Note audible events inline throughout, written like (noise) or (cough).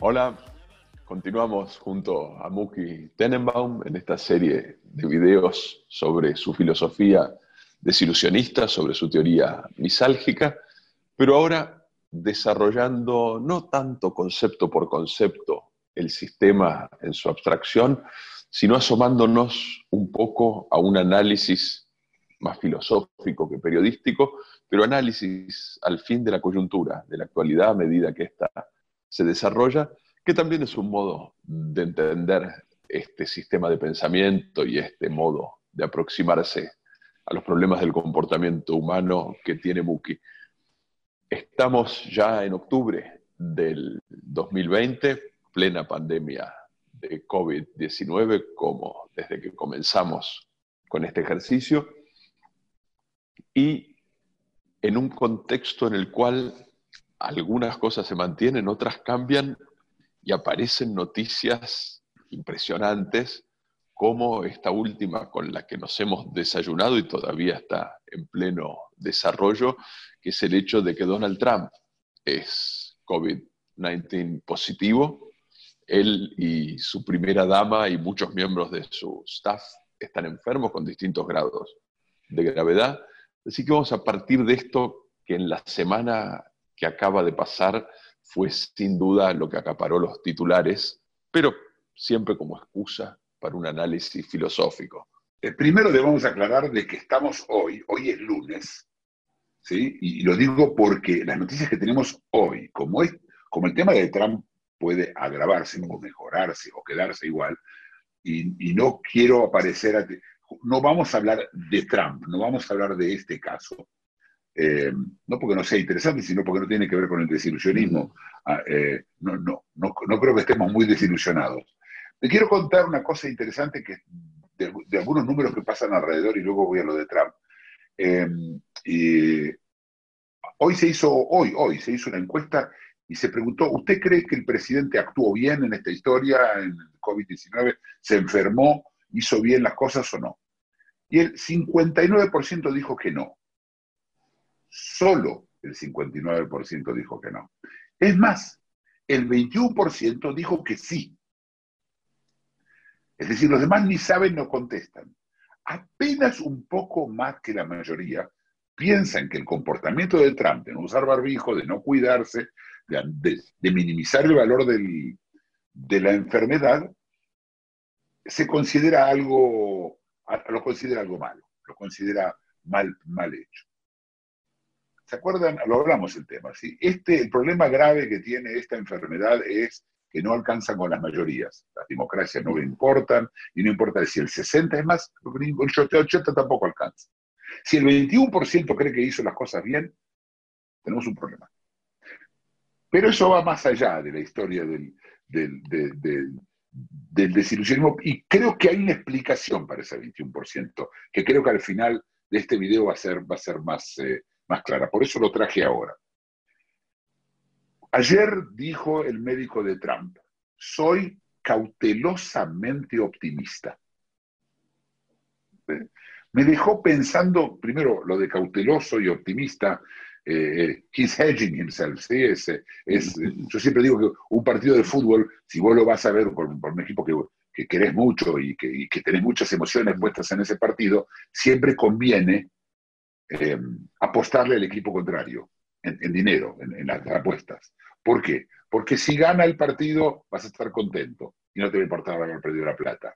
Hola, continuamos junto a Muki Tenenbaum en esta serie de videos sobre su filosofía desilusionista, sobre su teoría misálgica, pero ahora desarrollando no tanto concepto por concepto el sistema en su abstracción, sino asomándonos un poco a un análisis más filosófico que periodístico, pero análisis al fin de la coyuntura, de la actualidad a medida que ésta se desarrolla, que también es un modo de entender este sistema de pensamiento y este modo de aproximarse a los problemas del comportamiento humano que tiene Muki. Estamos ya en octubre del 2020, plena pandemia de COVID-19, como desde que comenzamos con este ejercicio, y en un contexto en el cual algunas cosas se mantienen, otras cambian y aparecen noticias impresionantes como esta última con la que nos hemos desayunado y todavía está en pleno desarrollo, que es el hecho de que Donald Trump es COVID-19 positivo. Él y su primera dama y muchos miembros de su staff están enfermos con distintos grados de gravedad. Así que vamos a partir de esto que en la semana que acaba de pasar fue sin duda lo que acaparó los titulares, pero siempre como excusa para un análisis filosófico. Eh, primero debemos aclarar de que estamos hoy, hoy es lunes, ¿sí? y, lo digo porque las noticias que tenemos hoy, como, el tema de Trump puede agravarse o mejorarse o quedarse igual, y, no quiero aparecer, no vamos a hablar de Trump, no vamos a hablar de este caso, eh, no porque no sea interesante, sino porque no tiene que ver con el desilusionismo. Ah, eh, no, no, no, no creo que estemos muy desilusionados. Te quiero contar una cosa interesante que de, algunos números que pasan alrededor y luego voy a lo de Trump. Em, hoy se hizo, hoy, hoy se hizo una encuesta y se preguntó, ¿usted cree que el presidente actuó bien en esta historia, en el COVID-19? ¿Se enfermó? ¿Hizo bien las cosas o no? Y el 59% dijo que no. Solo el 59% dijo que no. Es más, el 21% dijo que sí. Es decir, los demás ni saben, no contestan. Apenas un poco más que la mayoría piensan que el comportamiento de Trump de no usar barbijo, de no cuidarse, de, minimizar el valor de la enfermedad, se considera algo, lo considera algo malo, lo considera mal, mal hecho. ¿Se acuerdan? Lo hablamos el tema. ¿sí? Este, el problema grave que tiene esta enfermedad es que no alcanzan con las mayorías. Las democracias no importan, y no importa si el 60 es más, el 80 tampoco alcanza. Si el 21% cree que hizo las cosas bien, tenemos un problema. Pero eso va más allá de la historia del, del, desilusionismo y creo que hay una explicación para ese 21%, que creo que al final de este video va a ser, va a ser más, eh, más clara. Por eso lo traje ahora. Ayer dijo el médico de Trump, soy cautelosamente optimista. Me dejó pensando, primero, lo de cauteloso y optimista, eh, he's hedging himself, ¿sí? Es, es, yo siempre digo que un partido de fútbol, si vos lo vas a ver por, un equipo que, que, querés mucho y que, y tenés muchas emociones puestas en ese partido, siempre conviene eh, apostarle al equipo contrario en, dinero, en, las apuestas. ¿Por qué? Porque si gana el partido vas a estar contento y no te va a importar haber perdido la plata.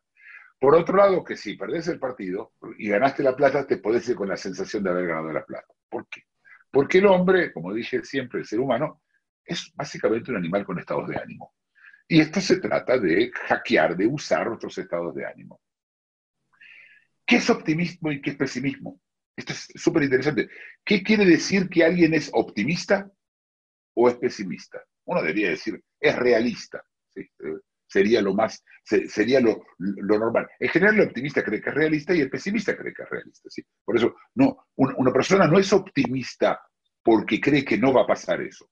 Por otro lado, que si perdés el partido y ganaste la plata, te podés ir con la sensación de haber ganado la plata. ¿Por qué? Porque el hombre, como dije siempre, el ser humano, es básicamente un animal con estados de ánimo. Y esto se trata de hackear, de usar otros estados de ánimo. ¿Qué es optimismo y qué es pesimismo? Esto es súper interesante. ¿Qué quiere decir que alguien es optimista o es pesimista? Uno debería decir, es realista. Eh, sería lo más, sería lo, normal. En general, el optimista cree que es realista y el pesimista cree que es realista. ¿sí? Por eso, no, una persona no es optimista porque cree que no va a pasar eso.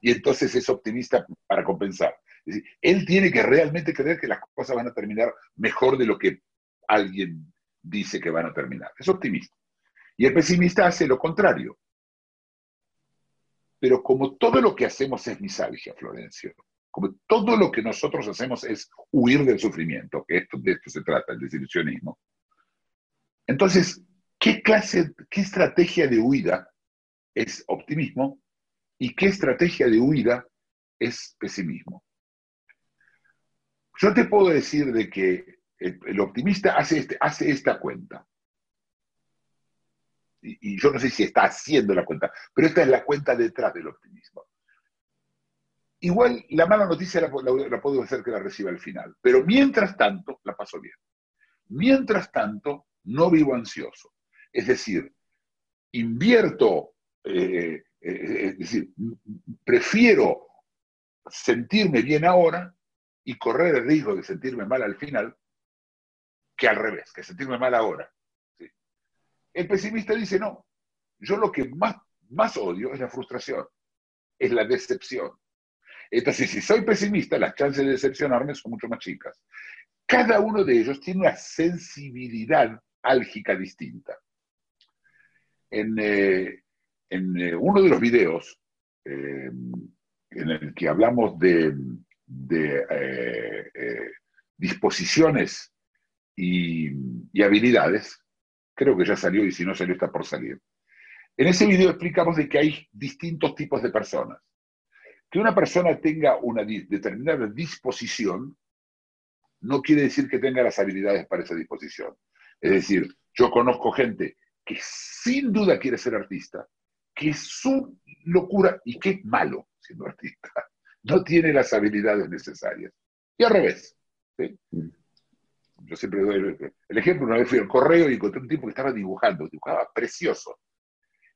Y entonces es optimista para compensar. Él tiene que realmente creer que las cosas van a terminar mejor de lo que alguien dice que van a terminar. Es optimista. Y el pesimista hace lo contrario. Pero como todo lo que hacemos es misalgia, Florencio, como todo lo que nosotros hacemos es huir del sufrimiento, que esto, de esto se trata, el desilusionismo, entonces, ¿qué clase, qué estrategia de huida es optimismo y qué estrategia de huida es pesimismo? Yo te puedo decir de que el, el optimista hace, este, hace esta cuenta. Y, yo no sé si está haciendo la cuenta, pero esta es la cuenta detrás del optimismo. Igual la mala noticia la puedo hacer que la reciba al final, pero mientras tanto la paso bien. Mientras tanto, no vivo ansioso. Es decir, invierto, eh, eh, es decir, prefiero sentirme bien ahora y correr el riesgo de sentirme mal al final que al revés, que sentirme mal ahora. El pesimista dice, no, yo lo que más, más odio es la frustración, es la decepción. Entonces, si soy pesimista, las chances de decepcionarme son mucho más chicas. Cada uno de ellos tiene una sensibilidad álgica distinta. En, eh, en eh, uno de los videos eh, en el que hablamos de, de disposiciones y, y, habilidades, creo que ya salió y si no salió está por salir. En ese video explicamos de que hay distintos tipos de personas. Que una persona tenga una determinada disposición no quiere decir que tenga las habilidades para esa disposición. Es decir, yo conozco gente que sin duda quiere ser artista, que es su locura y que es malo siendo artista. (laughs) No tiene las habilidades necesarias. Y al revés. ¿sí? Yo siempre doy el, ejemplo, una vez fui al correo y encontré un tipo que estaba dibujando, dibujaba precioso.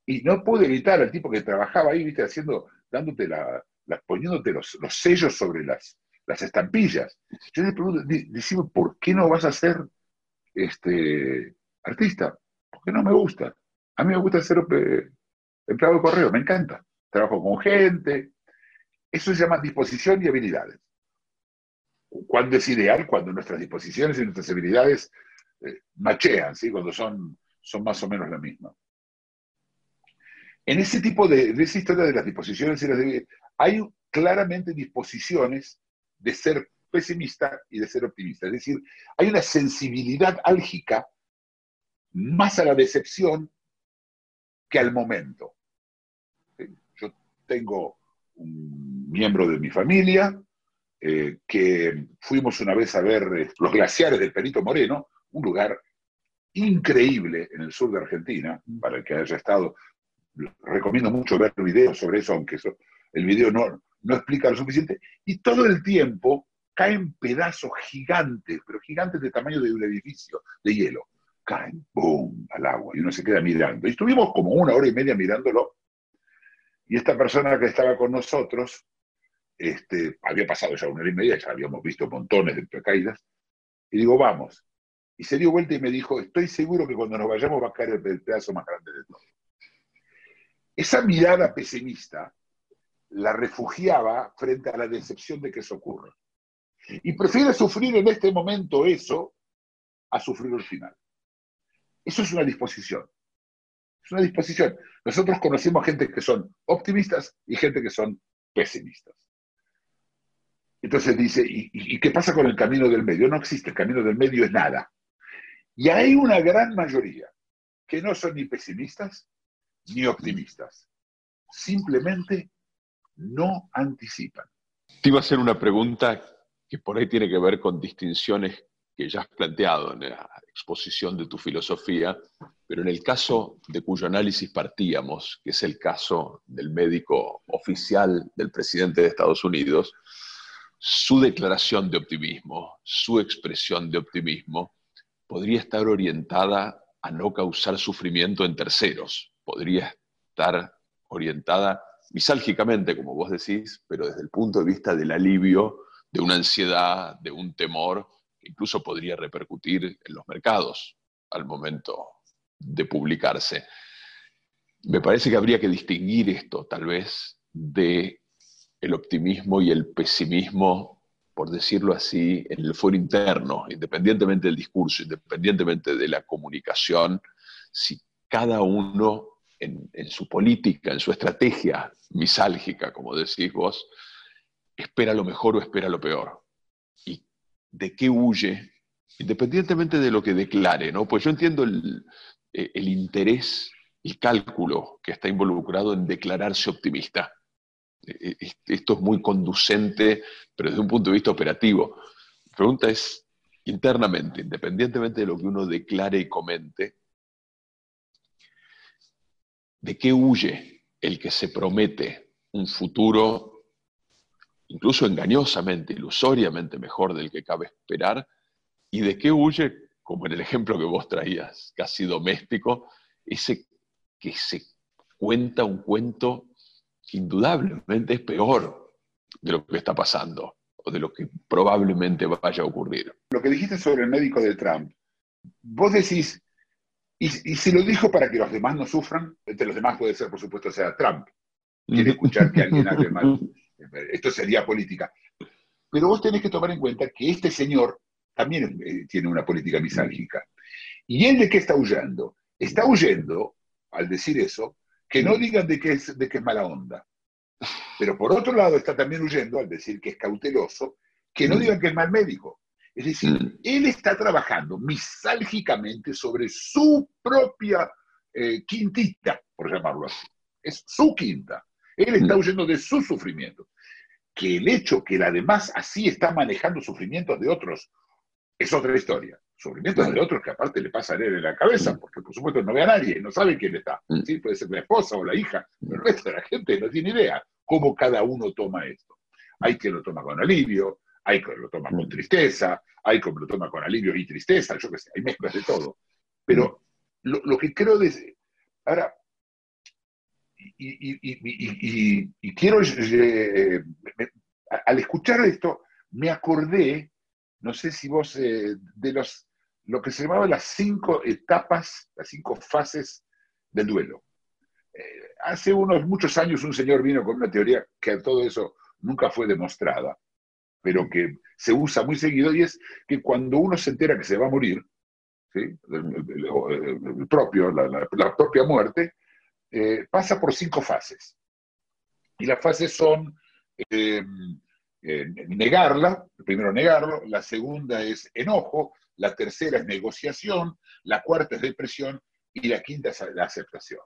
Y no pude evitar al tipo que trabajaba ahí, viste, haciendo, dándote la, poniéndote los, los, sellos sobre las, las estampillas. Yo le pregunto, decime, ¿por qué no vas a ser este, artista? Porque no me gusta. A mí me gusta ser eh, empleado de correo, me encanta. Trabajo con gente. Eso se llama disposición y habilidades. Cuando es ideal, cuando nuestras disposiciones y nuestras habilidades eh, machean, ¿sí? cuando son, son más o menos la misma. En ese tipo de, de esa historia de las disposiciones y las habilidades, hay claramente disposiciones de ser pesimista y de ser optimista. Es decir, hay una sensibilidad álgica más a la decepción que al momento. Yo tengo un miembro de mi familia eh, que fuimos una vez a ver eh, los glaciares del Perito Moreno, un lugar increíble en el sur de Argentina, para el que haya estado. Recomiendo mucho ver videos sobre eso, aunque eso, el video no, no explica lo suficiente. Y todo el tiempo caen pedazos gigantes, pero gigantes de tamaño de un edificio de hielo. Caen, ¡boom!, al agua, y uno se queda mirando. Y estuvimos como una hora y media mirándolo. Y esta persona que estaba con nosotros, este, había pasado ya una hora y media, ya habíamos visto montones de caídas, y digo, vamos. Y se dio vuelta y me dijo, estoy seguro que cuando nos vayamos va a caer el pedazo más grande de todo. Esa mirada pesimista la refugiaba frente a la decepción de que eso ocurra. Y prefiere sufrir en este momento eso a sufrir el final. Eso es una disposición. Es una disposición. Nosotros conocemos gente que son optimistas y gente que son pesimistas. Entonces dice, ¿y, ¿y, qué pasa con el camino del medio? No existe, el camino del medio es nada. Y hay una gran mayoría que no son ni pesimistas ni optimistas. Simplemente no anticipan. Te iba a hacer una pregunta que por ahí tiene que ver con distinciones que ya has planteado en la exposición de tu filosofía, pero en el caso de cuyo análisis partíamos, que es el caso del médico oficial del presidente de Estados Unidos, su declaración de optimismo, su expresión de optimismo, podría estar orientada a no causar sufrimiento en terceros, podría estar orientada misálgicamente, como vos decís, pero desde el punto de vista del alivio de una ansiedad, de un temor, que incluso podría repercutir en los mercados al momento de publicarse. me parece que habría que distinguir esto, tal vez, de el optimismo y el pesimismo, por decirlo así, en el foro interno, independientemente del discurso, independientemente de la comunicación, si cada uno en, su política, en su estrategia misálgica, como decís vos, espera lo mejor o espera lo peor. ¿Y de qué huye? Independientemente de lo que declare, ¿no? Pues yo entiendo el, el interés y cálculo que está involucrado en declararse optimista. E, e, esto es muy conducente, pero desde un punto de vista operativo. La pregunta es, internamente, independientemente de lo que uno declare y comente, ¿de qué huye el que se promete un futuro incluso engañosamente, ilusoriamente mejor del que cabe esperar? ¿Y de qué huye, como en el ejemplo que vos traías, casi doméstico, ese que se cuenta un cuento que indudablemente es peor de lo que está pasando o de lo que probablemente vaya a ocurrir. Lo que dijiste sobre el médico de Trump, vos decís, y, se lo dijo para que los demás no sufran, entre los demás puede ser, por supuesto, sea Trump. Quiere escuchar que alguien hable mal. (laughs) Esto sería política. Pero vos tenés que tomar en cuenta que este señor también eh, tiene una política misálgica. ¿Y él de qué está huyendo? Está huyendo al decir eso, que no digan de que, es, de que es mala onda. Pero por otro lado está también huyendo al decir que es cauteloso, que no mm. digan que es mal médico. Es decir, mm. él está trabajando misálgicamente sobre su propia eh, quintita, por llamarlo así. Es su quinta. Él está mm. huyendo de su sufrimiento. Que el hecho que él además así está manejando sufrimientos de otros es otra historia sufrimientos de otros que aparte le pasa a él en la cabeza, porque por supuesto no ve a nadie, no sabe quién está. Mm. ¿sí? Puede ser la esposa o la hija, pero el resto de la gente no tiene idea cómo cada uno toma esto. Hay quien lo toma con alivio, hay quien lo toma con mm. tristeza, hay quien lo toma con alivio y tristeza, yo qué sé, hay mezclas de todo. Pero lo, que creo de... Ahora, y, quiero... Eh, al escuchar esto, me acordé, no sé si vos, eh, de los lo que se llamaba las cinco etapas, las cinco fases del duelo. Eh, hace unos muchos años un señor vino con una teoría que todo eso nunca fue demostrada, pero que se usa muy seguido, y es que cuando uno se entera que se va a morir, propio, la, propia muerte, eh, pasa por cinco fases. Y las fases son eh, negarla, primero negarlo, la segunda es enojo, la tercera es negociación, la cuarta es depresión y la quinta es la aceptación.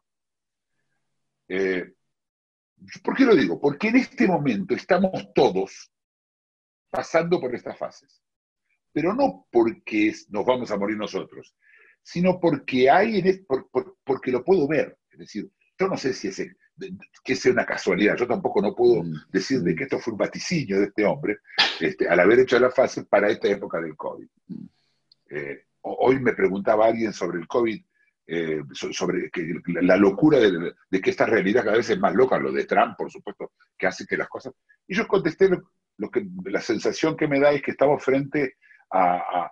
Eh, ¿Por qué lo digo? Porque en este momento estamos todos pasando por estas fases, pero no porque nos vamos a morir nosotros, sino porque hay en porque lo puedo ver. Es decir, yo no sé si es que sea una casualidad, yo tampoco no puedo mm. decir de que esto fue un vaticinio de este hombre este, al haber hecho la fase para esta época del COVID. Mm. Eh, hoy me preguntaba alguien sobre el COVID, eh, sobre que, la locura de, que esta realidad cada vez es más loca, lo de Trump, por supuesto, que hace que las cosas... Y yo contesté, lo, que, la sensación que me da es que estamos frente a,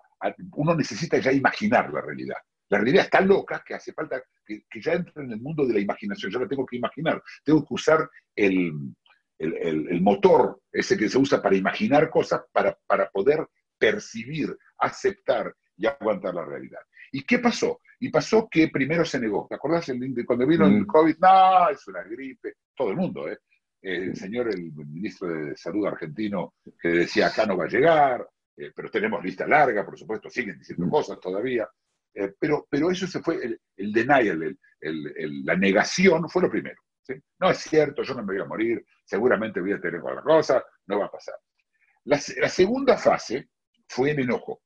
Uno necesita ya imaginar la realidad. La realidad está loca que hace falta que, ya entre en el mundo de la imaginación. Yo la tengo que imaginar. Tengo que usar el, el, motor, ese que se usa para imaginar cosas, para, para poder percibir, aceptar y aguantar la realidad. ¿Y qué pasó? Y pasó que primero se negó. ¿Te acordás cuando vino el mm. COVID? No, es una gripe. Todo el mundo, ¿eh? El señor, el ministro de Salud argentino, que decía acá no va a llegar, eh, pero tenemos lista larga, por supuesto, siguen diciendo mm. cosas todavía. Eh, pero, pero eso se fue, el, denial, la negación fue lo primero. No es cierto, yo no me voy a morir, seguramente voy a tener cualquier cosa, no va a pasar. La, la segunda fase fue el enojo.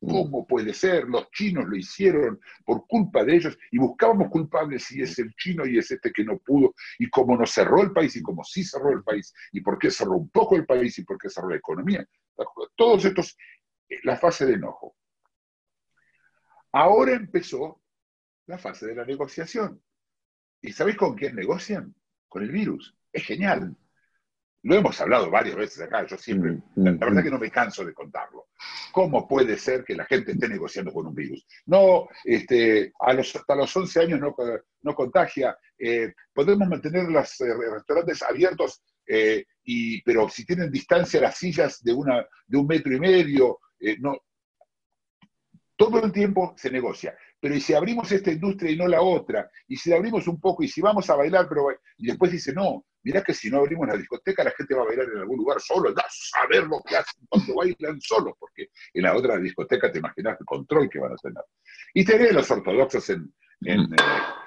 ¿Cómo puede ser? Los chinos lo hicieron por culpa de ellos y buscábamos culpables si es el chino y es este que no pudo y cómo no cerró el país y cómo sí cerró el país y por qué cerró un poco el país y por qué cerró la economía. Todos estos, eh, la fase de enojo. Ahora empezó la fase de la negociación. ¿Y sabéis con quién negocian? Con el virus. Es genial. lo hemos hablado varias veces acá, yo siempre, Mm, la, mm, la verdad mm. que no me canso de contarlo. ¿Cómo puede ser que la gente esté negociando con un virus? No, este, a los, hasta los 11 años no, no contagia, eh, podemos mantener los eh, restaurantes abiertos, eh, y, pero si tienen distancia las sillas de, una, de un metro y medio, no, todo el tiempo se negocia. Pero ¿y si abrimos esta industria y no la otra? Y si la abrimos un poco, y si vamos a bailar, pero... Y después dice, no, mirá que si no abrimos la discoteca, la gente va a bailar en algún lugar solo, da a saber lo que hacen cuando bailan solos, porque en la otra discoteca te imaginas el control que van a tener. Y tenés los ortodoxos en, en, eh,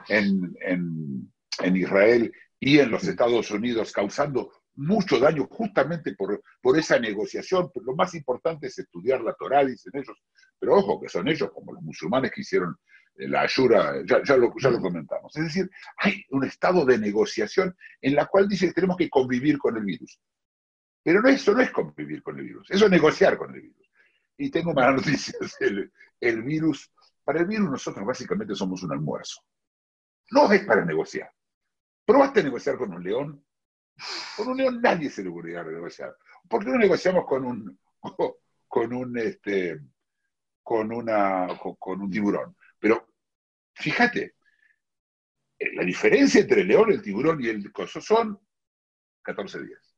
en, en, en Israel y en los Estados Unidos causando mucho daño justamente por, por esa negociación. Lo más importante es estudiar la Torá, dicen ellos, pero ojo, que son ellos, como los musulmanes que hicieron eh, la ayura, ya, ya, lo, ya lo comentamos. Es decir, hay un estado de negociación en la cual dice que tenemos que convivir con el virus. Pero no, eso no es convivir con el virus, eso es negociar con el virus. Y tengo malas (laughs) noticias, el, el virus, para el virus nosotros básicamente somos un almuerzo. No es para negociar. ¿Probaste a negociar con un león? Con un león nadie se le ocurrirá negociar. ¿Por qué no negociamos con un, (laughs) con un, este, con una, con, con un tiburón? Pero fíjate, eh, la diferencia entre el león, el tiburón y el coso son 14 días.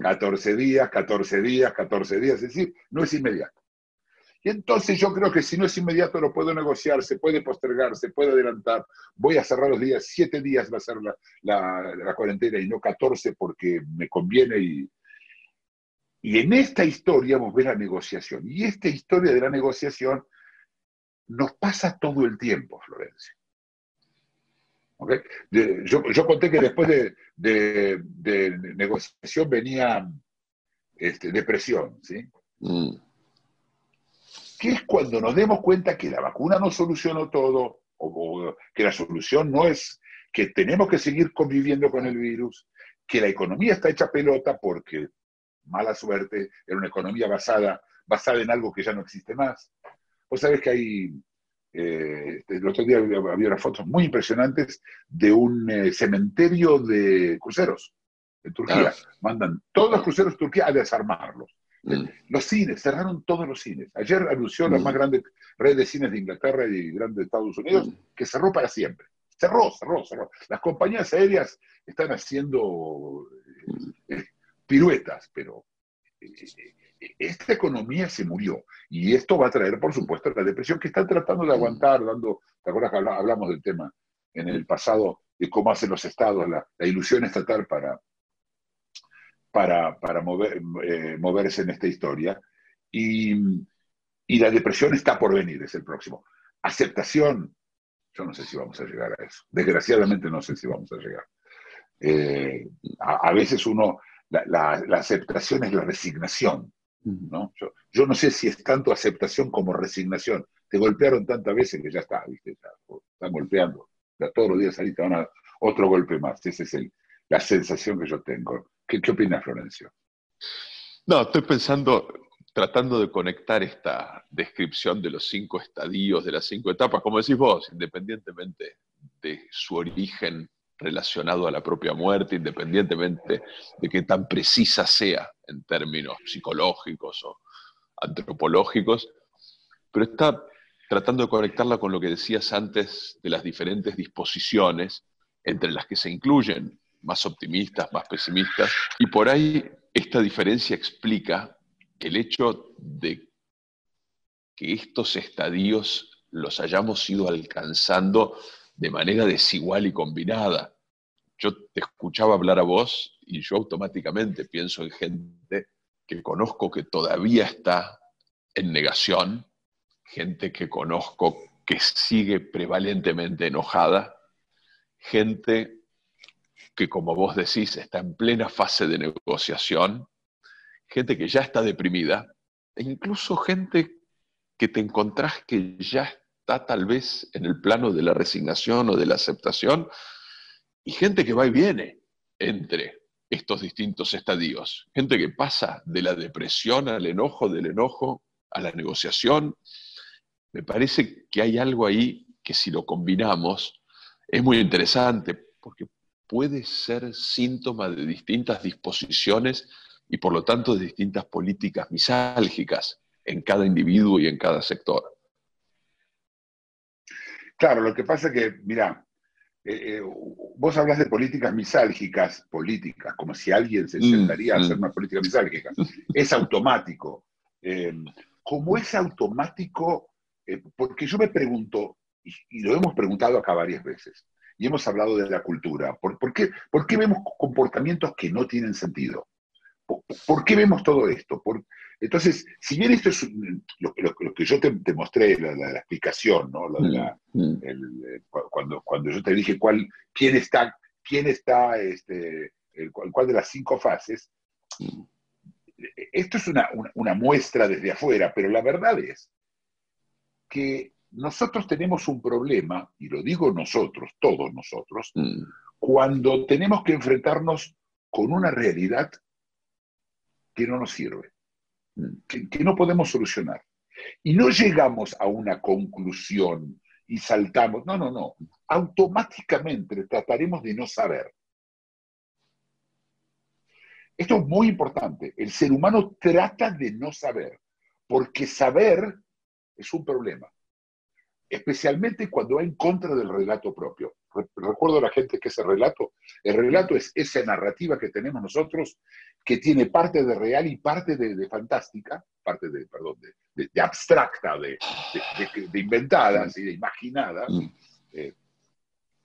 14 días, 14 días, 14 días, es decir, no es inmediato. Y entonces yo creo que si no es inmediato lo puedo negociar, se puede postergar, se puede adelantar. Voy a cerrar los días, 7 días va a ser la, la, cuarentena y no 14 porque me conviene. Y, y en esta historia vamos a ver la negociación. Y esta historia de la negociación nos pasa todo el tiempo, Florencia. ¿Okay? Yo, yo, conté que después de, de, de negociación venía este, depresión, ¿sí? Mm. Que es cuando nos demos cuenta que la vacuna no solucionó todo, o, o que la solución no es que tenemos que seguir conviviendo con el virus, que la economía está hecha pelota porque, mala suerte, era una economía basada, basada en algo que ya no existe más. Vos sabés que hay, eh, el otro día había, había, unas fotos muy impresionantes de un eh, cementerio de cruceros en Turquía. Ah. Mandan todos los cruceros de Turquía a desarmarlos. Mm. Los cines, cerraron todos los cines. Ayer anunció mm. la más grande red de cines de Inglaterra y grande de Estados Unidos mm. que cerró para siempre. Cerró, cerró, cerró. Las compañías aéreas están haciendo eh, piruetas, pero eh, esta economía se murió. Y esto va a traer, por supuesto, la depresión que están tratando de aguantar, dando, ¿te acuerdas que hablamos del tema en el pasado, de cómo hacen los estados, la, la ilusión estatal para, para, para mover, eh, moverse en esta historia? Y, y la depresión está por venir, es el próximo. Aceptación, yo no sé si vamos a llegar a eso. Desgraciadamente no sé si vamos a llegar. Eh, a, a, veces uno, la, la, la, aceptación es la resignación. ¿no? Yo, yo, no sé si es tanto aceptación como resignación. Te golpearon tantas veces que ya está, ¿viste? Ya, están golpeando. Ya todos los días ahí te van a otro golpe más. Esa es el, la sensación que yo tengo. ¿Qué, qué opinas, Florencio? No, estoy pensando, tratando de conectar esta descripción de los cinco estadios, de las cinco etapas, como decís vos, independientemente de su origen relacionado a la propia muerte, independientemente de que tan precisa sea en términos psicológicos o antropológicos, pero está tratando de conectarla con lo que decías antes de las diferentes disposiciones entre las que se incluyen más optimistas, más pesimistas, y por ahí esta diferencia explica el hecho de que estos estadios los hayamos ido alcanzando de manera desigual y combinada. Yo te escuchaba hablar a vos y yo automáticamente pienso en gente que conozco que todavía está en negación, gente que conozco que sigue prevalentemente enojada, gente que, como vos decís, está en plena fase de negociación, gente que ya está deprimida, e incluso gente que te encontrás que ya está tal vez en el plano de la resignación o de la aceptación, y gente que va y viene entre estos distintos estadios, gente que pasa de la depresión al enojo, del enojo a la negociación. Me parece que hay algo ahí que si lo combinamos es muy interesante, porque puede ser síntoma de distintas disposiciones y por lo tanto de distintas políticas misálgicas en cada individuo y en cada sector. Claro, lo que pasa es que, mira, eh, eh, vos hablas de políticas misálgicas, políticas, como si alguien se Mm, sentaría a hacer mm. una política misálgica. Es automático. Eh, como es automático, eh, porque yo me pregunto, y, y lo hemos preguntado acá varias veces, y hemos hablado de la cultura, ¿por, por qué, por qué vemos comportamientos que no tienen sentido? ¿Por, por qué vemos todo esto? Por- entonces, si bien esto es lo, lo- lo que yo te, te mostré, la, la- la explicación, ¿no? La Mm, el- eh, cu- cuando, cuando yo te dije cuál, quién está, quién está, este, el, cuál, de las cinco fases, mm, esto es una, una- una muestra desde afuera, pero la verdad es que nosotros tenemos un problema, y lo digo nosotros, todos nosotros, mm, cuando tenemos que enfrentarnos con una realidad que no nos sirve, que, que no podemos solucionar. Y no llegamos a una conclusión y saltamos. No, no, no. Automáticamente trataremos de no saber. Esto es muy importante. El ser humano trata de no saber, porque saber es un problema, especialmente cuando va en contra del relato propio. Re- Recuerdo a la gente que ese relato, el relato es esa narrativa que tenemos nosotros que tiene parte de real y parte de, de fantástica, parte de, perdón, de, de- de abstracta, de, inventada, ¿sí? de imaginada, mm. eh,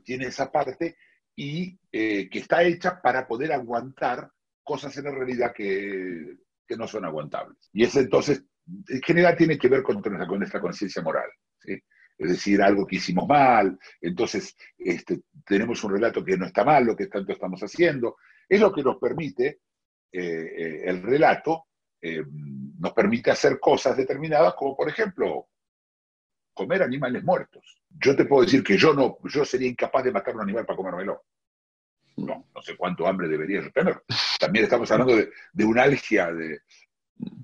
tiene esa parte y eh, que está hecha para poder aguantar cosas en la realidad que, que no son aguantables. Y eso entonces, en general, tiene que ver con, con nuestra conciencia moral. ¿sí? Es decir, algo que hicimos mal, entonces este, tenemos un relato que no está mal, lo que tanto estamos haciendo. Es lo que nos permite, eh, eh, el relato, eh, nos permite hacer cosas determinadas, como por ejemplo, comer animales muertos. Yo te puedo decir que yo no, yo sería incapaz de matar un animal para comérmelo. No, no sé cuánto hambre debería tener. También estamos hablando de, de un algia, de,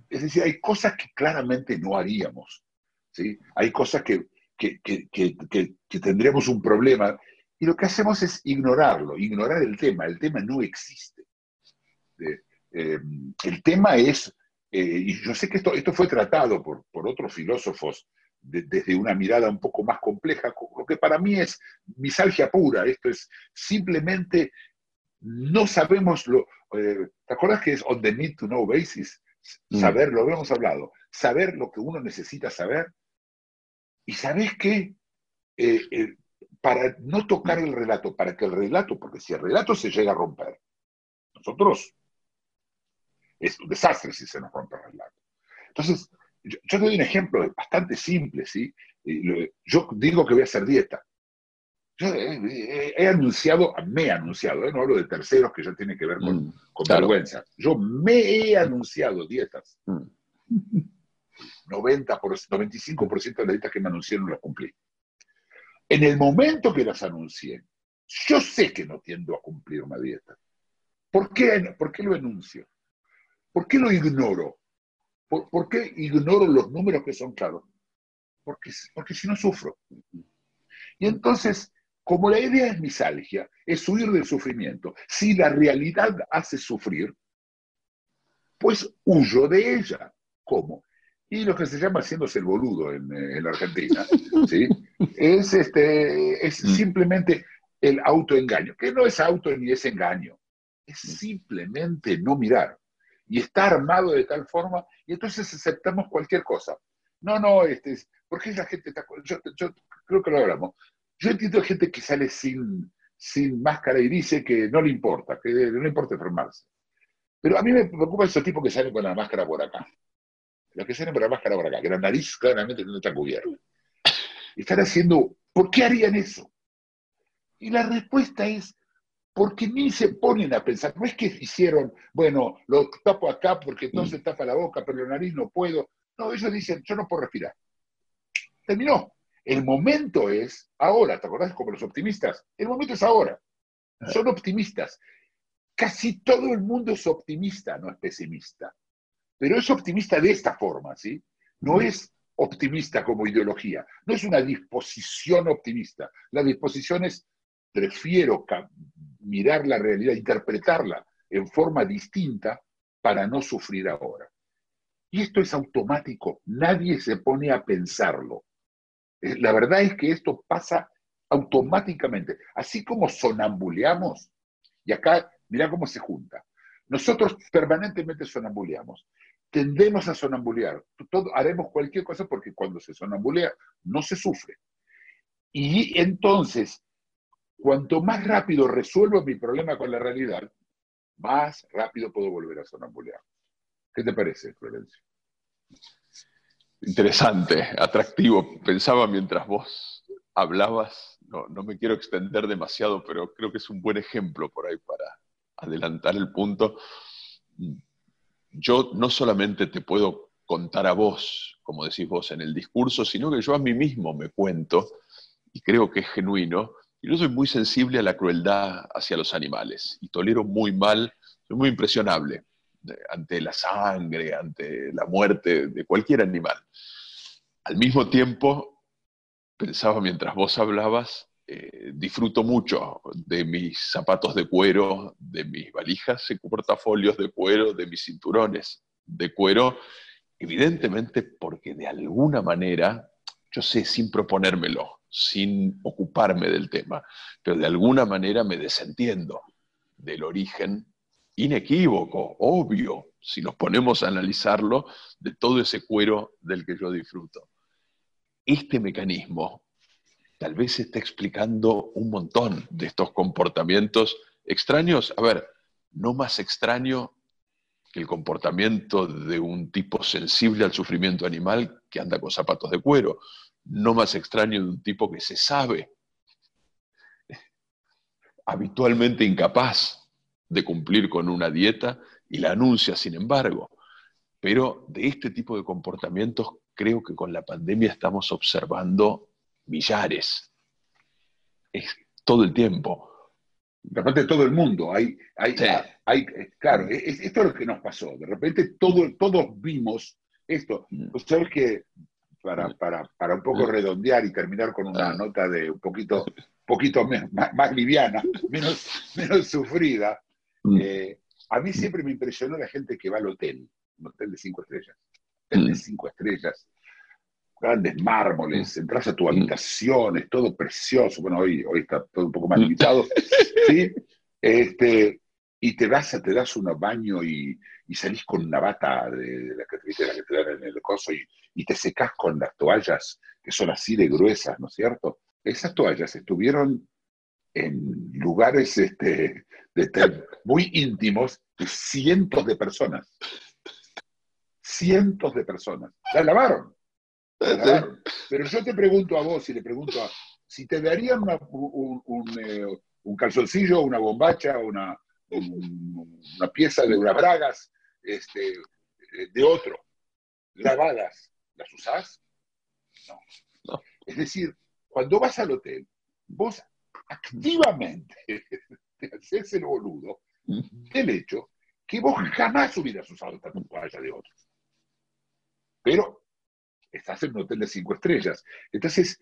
es decir, hay cosas que claramente no haríamos. ¿sí? Hay cosas que, que, que, que, que- tendríamos un problema y lo que hacemos es ignorarlo, ignorar el tema. El tema no existe. Eh, eh, el tema es, eh, y yo sé que esto, esto fue tratado por, por otros filósofos de- desde una mirada un poco más compleja, lo que para mí es misalgia pura. Esto es simplemente no sabemos lo. eh, ¿Te acuerdas que es on the need to know basis? Mm. Saber, lo habíamos hablado, saber lo que uno necesita saber. Y sabes qué? Eh, eh, para no tocar el relato, para que el relato, porque si el relato se llega a romper, nosotros es un desastre si se nos rompe el relato. Entonces, yo, yo te doy un ejemplo bastante simple, ¿sí? Yo digo que voy a hacer dieta. Yo he, he- he anunciado, me he anunciado, ¿eh? no hablo de terceros que ya tiene que ver con, Mm, con claro. vergüenza. Yo me he anunciado dietas. Mm. (laughs) 90 por, 95% de las dietas que me anunciaron las cumplí. En el momento que las anuncié, yo sé que no tiendo a cumplir una dieta. ¿Por qué, por qué lo enuncio? ¿Por qué lo ignoro? ¿Por, por qué ignoro los números que son claros? Porque, porque si no sufro. Y entonces, como la idea es misalgia, es huir del sufrimiento. Si la realidad hace sufrir, pues huyo de ella. ¿Cómo? Y lo que se llama haciéndose el boludo en, eh, en la Argentina, (laughs) ¿sí? es, este, es Mm. simplemente el autoengaño, que no es auto ni es engaño, es simplemente no mirar. Y está armado de tal forma, y entonces aceptamos cualquier cosa. No, no, este, es- ¿por qué la gente está.? Yo, yo creo que lo hablamos. Yo entiendo gente que sale sin, sin máscara y dice que no le importa, que no le importa enfermarse. Pero a mí me preocupa esos tipos que salen con la máscara por acá. Los que salen con la máscara por acá, que la nariz claramente no está cubierta. Están haciendo. ¿Por qué harían eso? Y la respuesta es porque ni se ponen a pensar. No es que hicieron, bueno, lo tapo acá porque entonces tapa la boca, pero la nariz no puedo. No, ellos dicen, yo no puedo respirar. Terminó. El momento es ahora, ¿te acordás como los optimistas? El momento es ahora. Son optimistas. Casi todo el mundo es optimista, no es pesimista. Pero es optimista de esta forma, ¿sí? No es optimista como ideología, no es una disposición optimista. La disposición es, prefiero mirar la realidad, interpretarla en forma distinta para no sufrir ahora. Y esto es automático, nadie se pone a pensarlo. Eh, la verdad es que esto pasa automáticamente. Así como sonambuleamos, y acá mira cómo se junta. Nosotros permanentemente sonambuleamos. Tendemos a sonambulear. Todo, haremos cualquier cosa porque cuando se sonambulea no se sufre. Y entonces, cuanto más rápido resuelvo mi problema con la realidad, más rápido puedo volver a sonambulear. ¿Qué te parece, Florencio? Interesante, atractivo. Pensaba mientras vos hablabas, no, no me quiero extender demasiado, pero creo que es un buen ejemplo por ahí para adelantar el punto. Yo no solamente te puedo contar a vos, como decís vos en el discurso, sino que yo a mí mismo me cuento, y creo que es genuino, y yo soy muy sensible a la crueldad hacia los animales, y tolero muy mal, soy muy impresionable ante la sangre, ante la muerte de cualquier animal. Al mismo tiempo, pensaba mientras vos hablabas, eh, disfruto mucho de mis zapatos de cuero, de mis valijas y portafolios de cuero, de mis cinturones de cuero, evidentemente porque de alguna manera, yo sé, sin proponérmelo, sin ocuparme del tema, pero de alguna manera me desentiendo del origen inequívoco, obvio, si nos ponemos a analizarlo, de todo ese cuero del que yo disfruto. Este mecanismo tal vez está explicando un montón de estos comportamientos extraños. A ver, no más extraño que el comportamiento de un tipo sensible al sufrimiento animal que anda con zapatos de cuero. No más extraño de un tipo que se sabe habitualmente incapaz de cumplir con una dieta y la anuncia, sin embargo. Pero de este tipo de comportamientos creo que con la pandemia estamos observando millares. Es todo el tiempo. De repente todo el mundo. Hay, hay, hay, claro, esto es lo que nos pasó. De repente todo, todos vimos esto. Mm. sabes que para, para, para, un poco mm. redondear y terminar con una ah. nota de un poquito, poquito más, más, liviana, (laughs) menos, menos sufrida, Mm. Eh, a mí siempre me impresionó la gente que va al hotel, un hotel de cinco estrellas. Hotel de cinco estrellas, grandes mármoles, mm. entras a tu habitación, es todo precioso. Bueno, hoy, hoy está todo un poco más limitado. (laughs) ¿sí? Este, y te vas, te das un baño y, y salís con una bata de, la que te, la que te dan en el coso y, y, te secás con las toallas que son así de gruesas, ¿no es cierto? Esas toallas estuvieron en lugares este, de, muy íntimos de cientos de personas. Cientos de personas. La lavaron. Pero yo te pregunto a vos y le pregunto a, si te darían un, un, eh, un, calzoncillo, una bombacha, una, una pieza de unas bragas este, de otro, lavadas, ¿las usás? No. no. Es decir, cuando vas al hotel, vos activamente (laughs) te haces el boludo del hecho que vos jamás hubieras usado esta toalla de otros. Pero estás en un hotel de cinco estrellas. Entonces,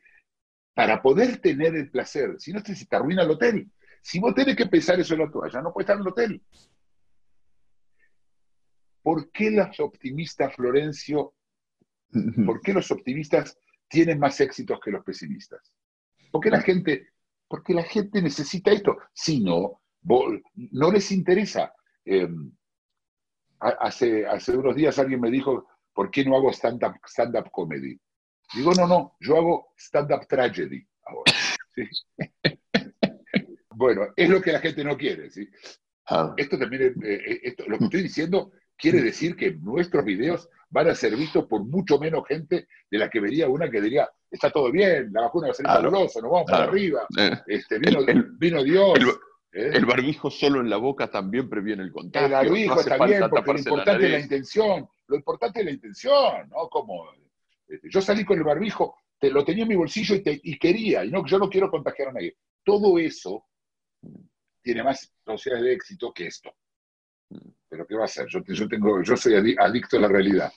para poder tener el placer, si no te, te arruina el hotel. Si vos tenés que pensar eso en la toalla, no puedes estar en el hotel. ¿Por qué los optimistas, Florencio, por qué los optimistas tienen más éxitos que los pesimistas? ¿Por qué la gente porque la gente necesita esto. Si no, no les interesa. Em, hace, hace unos días alguien me dijo, ¿por qué no hago stand-up stand -up comedy? Digo, no, no, yo hago stand-up tragedy ahora. bueno, es lo que la gente no quiere. ¿sí? Ah. Esto también, eh, eh, lo que estoy diciendo quiere decir que nuestros videos van a ser vistos por mucho menos gente de la que vería una que diría, está todo bien, la vacuna va a ser fabulosa, nos vamos para arriba, eh, este, vino, vino, Dios. ¿eh? El, barbijo solo en la boca también previene el contagio. El barbijo está bien, porque lo importante es la intención, lo importante es la intención, ¿no? Como, este, yo salí con el barbijo, te, lo tenía en mi bolsillo y, y quería, y no, yo no quiero contagiar a nadie. Todo eso tiene más posibilidades de éxito que esto. Pero ¿qué va a hacer? Yo, yo, tengo, yo soy adicto a la realidad.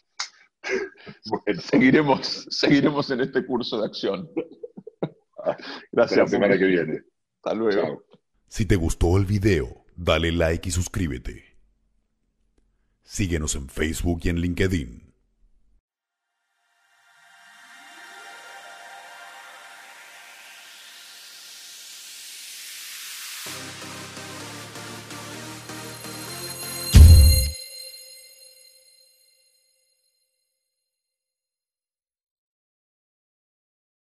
(laughs) bueno. seguiremos, seguiremos en este curso de acción. (laughs) Gracias. la semana que viene. Hasta luego. Si te gustó el video, dale like y suscríbete. Síguenos en Facebook y en LinkedIn.